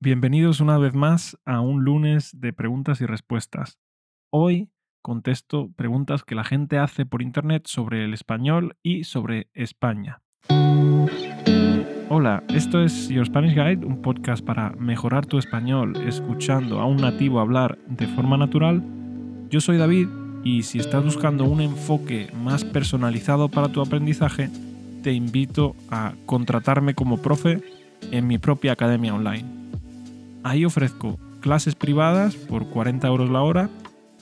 Bienvenidos una vez más a un lunes de preguntas y respuestas. Hoy contesto preguntas que la gente hace por internet sobre el español y sobre España. Hola, esto es Your Spanish Guide, un podcast para mejorar tu español escuchando a un nativo hablar de forma natural. Yo soy David y si estás buscando un enfoque más personalizado para tu aprendizaje, te invito a contratarme como profe en mi propia academia online. Ahí ofrezco clases privadas por 40 euros la hora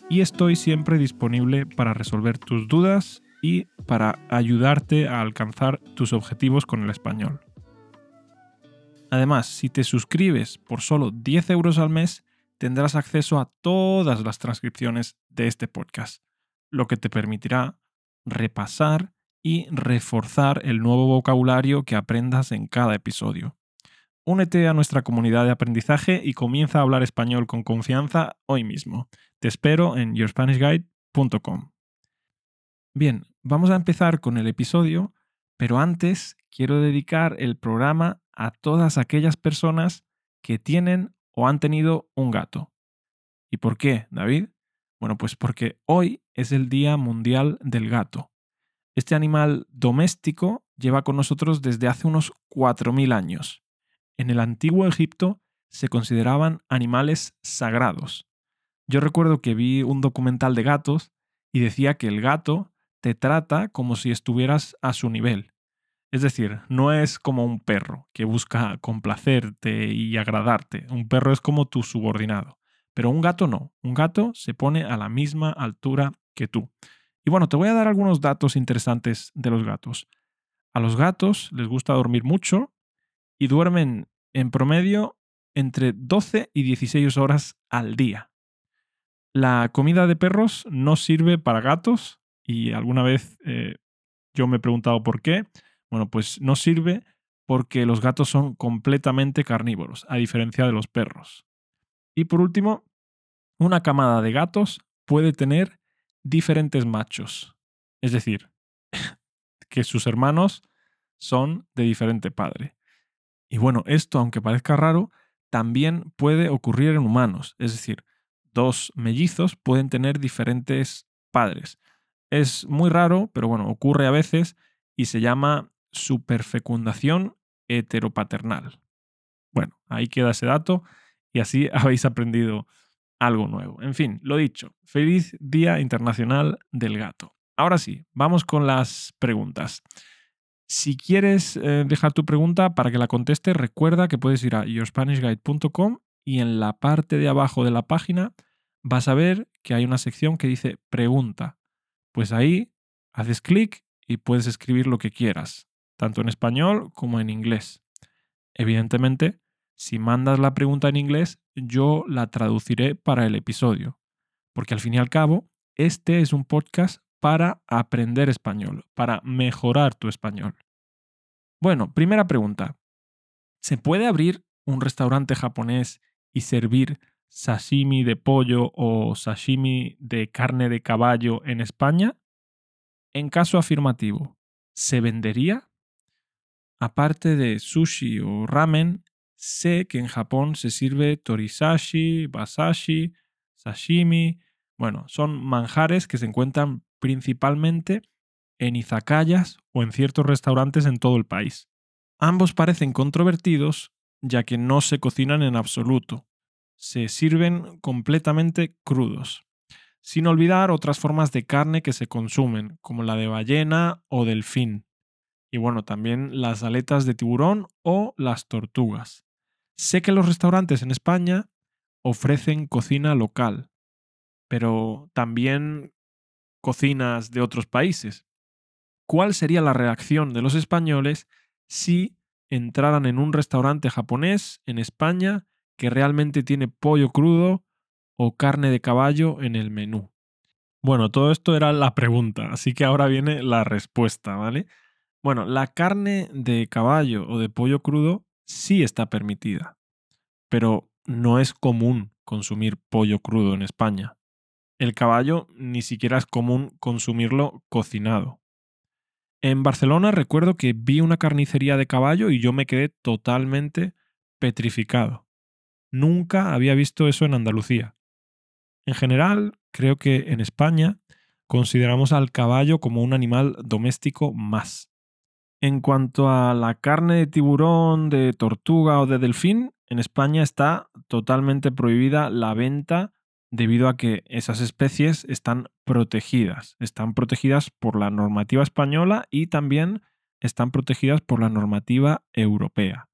y estoy siempre disponible para resolver tus dudas y para ayudarte a alcanzar tus objetivos con el español. Además, si te suscribes por solo 10 euros al mes, tendrás acceso a todas las transcripciones de este podcast, lo que te permitirá repasar y reforzar el nuevo vocabulario que aprendas en cada episodio. Únete a nuestra comunidad de aprendizaje y comienza a hablar español con confianza hoy mismo. Te espero en yourspanishguide.com. Bien, vamos a empezar con el episodio, pero antes quiero dedicar el programa a todas aquellas personas que tienen o han tenido un gato. ¿Y por qué, David? Bueno, pues porque hoy es el Día Mundial del Gato. Este animal doméstico lleva con nosotros desde hace unos 4.000 años. En el antiguo Egipto se consideraban animales sagrados. Yo recuerdo que vi un documental de gatos y decía que el gato te trata como si estuvieras a su nivel. Es decir, no es como un perro que busca complacerte y agradarte. Un perro es como tu subordinado. Pero un gato no. Un gato se pone a la misma altura que tú. Y bueno, te voy a dar algunos datos interesantes de los gatos. A los gatos les gusta dormir mucho y duermen en promedio entre 12 y 16 horas al día. La comida de perros no sirve para gatos y alguna vez eh, yo me he preguntado por qué. Bueno, pues no sirve porque los gatos son completamente carnívoros, a diferencia de los perros. Y por último, una camada de gatos puede tener diferentes machos. Es decir, que sus hermanos son de diferente padre. Y bueno, esto, aunque parezca raro, también puede ocurrir en humanos. Es decir, dos mellizos pueden tener diferentes padres. Es muy raro, pero bueno, ocurre a veces y se llama superfecundación heteropaternal. Bueno, ahí queda ese dato y así habéis aprendido algo nuevo. En fin, lo dicho, feliz Día Internacional del Gato. Ahora sí, vamos con las preguntas. Si quieres eh, dejar tu pregunta para que la conteste, recuerda que puedes ir a yourspanishguide.com y en la parte de abajo de la página vas a ver que hay una sección que dice pregunta. Pues ahí haces clic y puedes escribir lo que quieras, tanto en español como en inglés. Evidentemente, si mandas la pregunta en inglés, yo la traduciré para el episodio, porque al fin y al cabo, este es un podcast para aprender español, para mejorar tu español. Bueno, primera pregunta. ¿Se puede abrir un restaurante japonés y servir sashimi de pollo o sashimi de carne de caballo en España? En caso afirmativo, ¿se vendería? Aparte de sushi o ramen, sé que en Japón se sirve torisashi, basashi, sashimi. Bueno, son manjares que se encuentran principalmente en izakayas o en ciertos restaurantes en todo el país. Ambos parecen controvertidos ya que no se cocinan en absoluto, se sirven completamente crudos, sin olvidar otras formas de carne que se consumen, como la de ballena o delfín, y bueno, también las aletas de tiburón o las tortugas. Sé que los restaurantes en España ofrecen cocina local, pero también cocinas de otros países. ¿Cuál sería la reacción de los españoles si entraran en un restaurante japonés en España que realmente tiene pollo crudo o carne de caballo en el menú? Bueno, todo esto era la pregunta, así que ahora viene la respuesta, ¿vale? Bueno, la carne de caballo o de pollo crudo sí está permitida, pero no es común consumir pollo crudo en España el caballo ni siquiera es común consumirlo cocinado. En Barcelona recuerdo que vi una carnicería de caballo y yo me quedé totalmente petrificado. Nunca había visto eso en Andalucía. En general, creo que en España consideramos al caballo como un animal doméstico más. En cuanto a la carne de tiburón, de tortuga o de delfín, en España está totalmente prohibida la venta debido a que esas especies están protegidas. Están protegidas por la normativa española y también están protegidas por la normativa europea.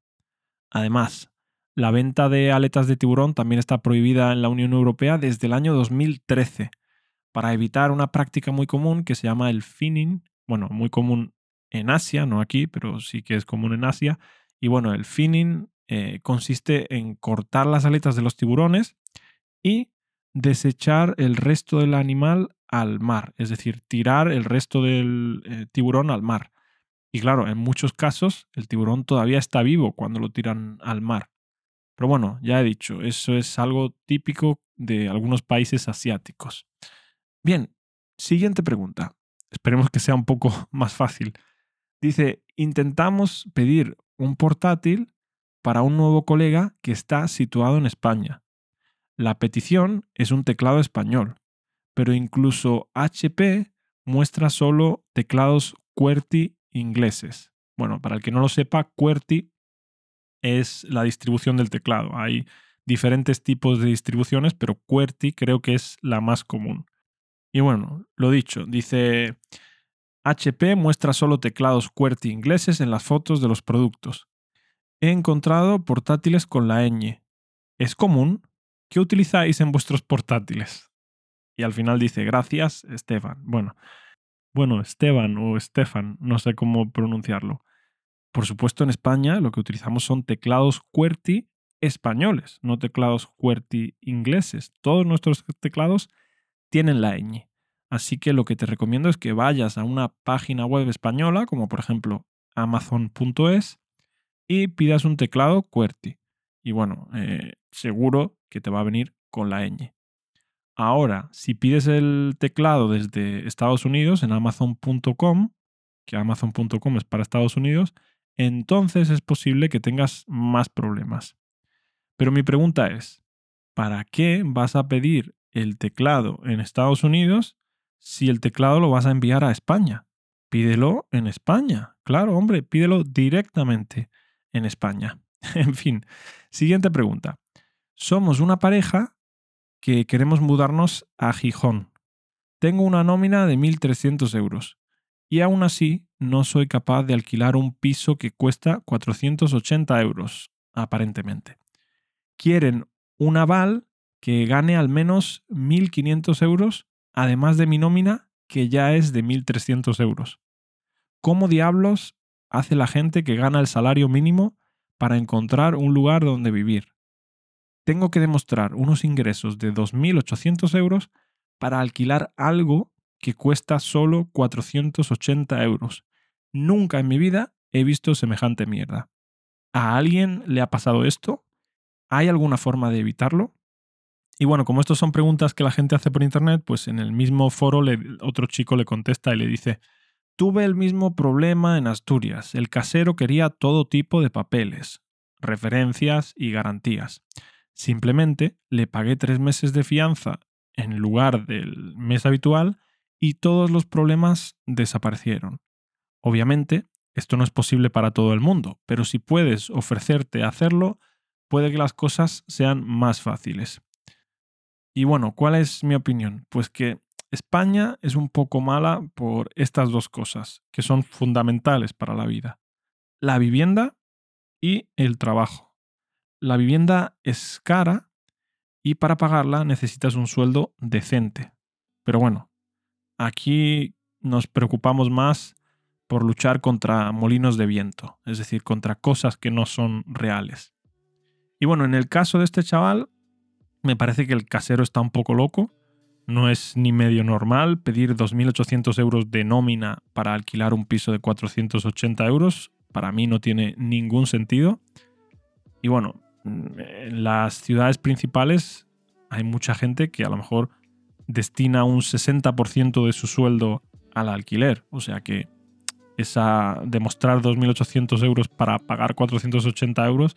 Además, la venta de aletas de tiburón también está prohibida en la Unión Europea desde el año 2013 para evitar una práctica muy común que se llama el finning, bueno, muy común en Asia, no aquí, pero sí que es común en Asia. Y bueno, el finning eh, consiste en cortar las aletas de los tiburones y desechar el resto del animal al mar, es decir, tirar el resto del eh, tiburón al mar. Y claro, en muchos casos el tiburón todavía está vivo cuando lo tiran al mar. Pero bueno, ya he dicho, eso es algo típico de algunos países asiáticos. Bien, siguiente pregunta. Esperemos que sea un poco más fácil. Dice, intentamos pedir un portátil para un nuevo colega que está situado en España. La petición es un teclado español, pero incluso HP muestra solo teclados QWERTY ingleses. Bueno, para el que no lo sepa, QWERTY es la distribución del teclado. Hay diferentes tipos de distribuciones, pero QWERTY creo que es la más común. Y bueno, lo dicho, dice HP muestra solo teclados QWERTY ingleses en las fotos de los productos. He encontrado portátiles con la ñ. ¿Es común? ¿Qué utilizáis en vuestros portátiles? Y al final dice, gracias, Esteban. Bueno, bueno, Esteban o Estefan, no sé cómo pronunciarlo. Por supuesto, en España lo que utilizamos son teclados QWERTY españoles, no teclados QWERTY ingleses. Todos nuestros teclados tienen la ñ. Así que lo que te recomiendo es que vayas a una página web española, como por ejemplo amazon.es, y pidas un teclado QWERTY. Y bueno, eh, seguro que te va a venir con la ñ. Ahora, si pides el teclado desde Estados Unidos en amazon.com, que amazon.com es para Estados Unidos, entonces es posible que tengas más problemas. Pero mi pregunta es, ¿para qué vas a pedir el teclado en Estados Unidos si el teclado lo vas a enviar a España? Pídelo en España. Claro, hombre, pídelo directamente en España. en fin, siguiente pregunta. Somos una pareja que queremos mudarnos a Gijón. Tengo una nómina de 1.300 euros y aún así no soy capaz de alquilar un piso que cuesta 480 euros, aparentemente. Quieren un aval que gane al menos 1.500 euros, además de mi nómina, que ya es de 1.300 euros. ¿Cómo diablos hace la gente que gana el salario mínimo para encontrar un lugar donde vivir? Tengo que demostrar unos ingresos de 2.800 euros para alquilar algo que cuesta solo 480 euros. Nunca en mi vida he visto semejante mierda. ¿A alguien le ha pasado esto? ¿Hay alguna forma de evitarlo? Y bueno, como estas son preguntas que la gente hace por internet, pues en el mismo foro otro chico le contesta y le dice, tuve el mismo problema en Asturias. El casero quería todo tipo de papeles, referencias y garantías. Simplemente le pagué tres meses de fianza en lugar del mes habitual y todos los problemas desaparecieron. Obviamente, esto no es posible para todo el mundo, pero si puedes ofrecerte a hacerlo, puede que las cosas sean más fáciles. Y bueno, ¿cuál es mi opinión? Pues que España es un poco mala por estas dos cosas, que son fundamentales para la vida. La vivienda y el trabajo. La vivienda es cara y para pagarla necesitas un sueldo decente. Pero bueno, aquí nos preocupamos más por luchar contra molinos de viento, es decir, contra cosas que no son reales. Y bueno, en el caso de este chaval, me parece que el casero está un poco loco. No es ni medio normal pedir 2.800 euros de nómina para alquilar un piso de 480 euros. Para mí no tiene ningún sentido. Y bueno, en las ciudades principales hay mucha gente que a lo mejor destina un 60% de su sueldo al alquiler. O sea que esa demostrar 2.800 euros para pagar 480 euros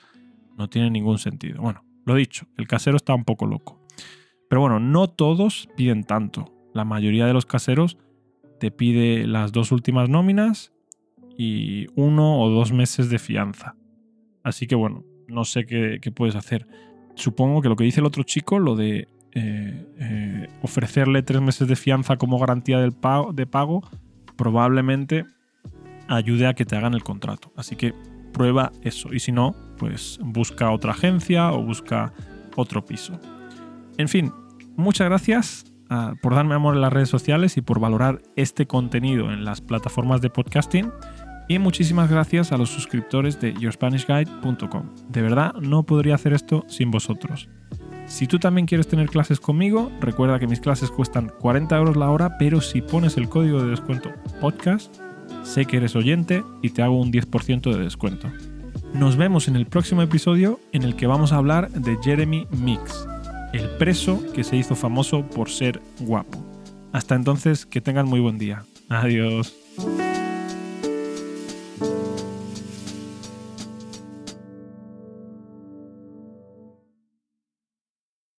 no tiene ningún sentido. Bueno, Lo dicho, el casero está un poco loco. Pero bueno, no todos piden tanto. La mayoría de los caseros te pide las dos últimas nóminas y uno o dos meses de fianza. Así que bueno, no sé qué, puedes hacer. Supongo que lo que dice el otro chico, lo de eh, eh, ofrecerle tres meses de fianza como garantía del pago, de pago, probablemente ayude a que te hagan el contrato. Así que prueba eso. Y si no, pues busca otra agencia o busca otro piso. En fin, muchas gracias ah, por darme amor en las redes sociales y por valorar este contenido en las plataformas de podcasting. Y muchísimas gracias a los suscriptores de yourspanishguide.com. De verdad, no podría hacer esto sin vosotros. Si tú también quieres tener clases conmigo, recuerda que mis clases cuestan 40 euros la hora, pero si pones el código de descuento podcast, sé que eres oyente y te hago un 10% de descuento. Nos vemos en el próximo episodio en el que vamos a hablar de Jeremy Mix, el preso que se hizo famoso por ser guapo. Hasta entonces, que tengan muy buen día. Adiós.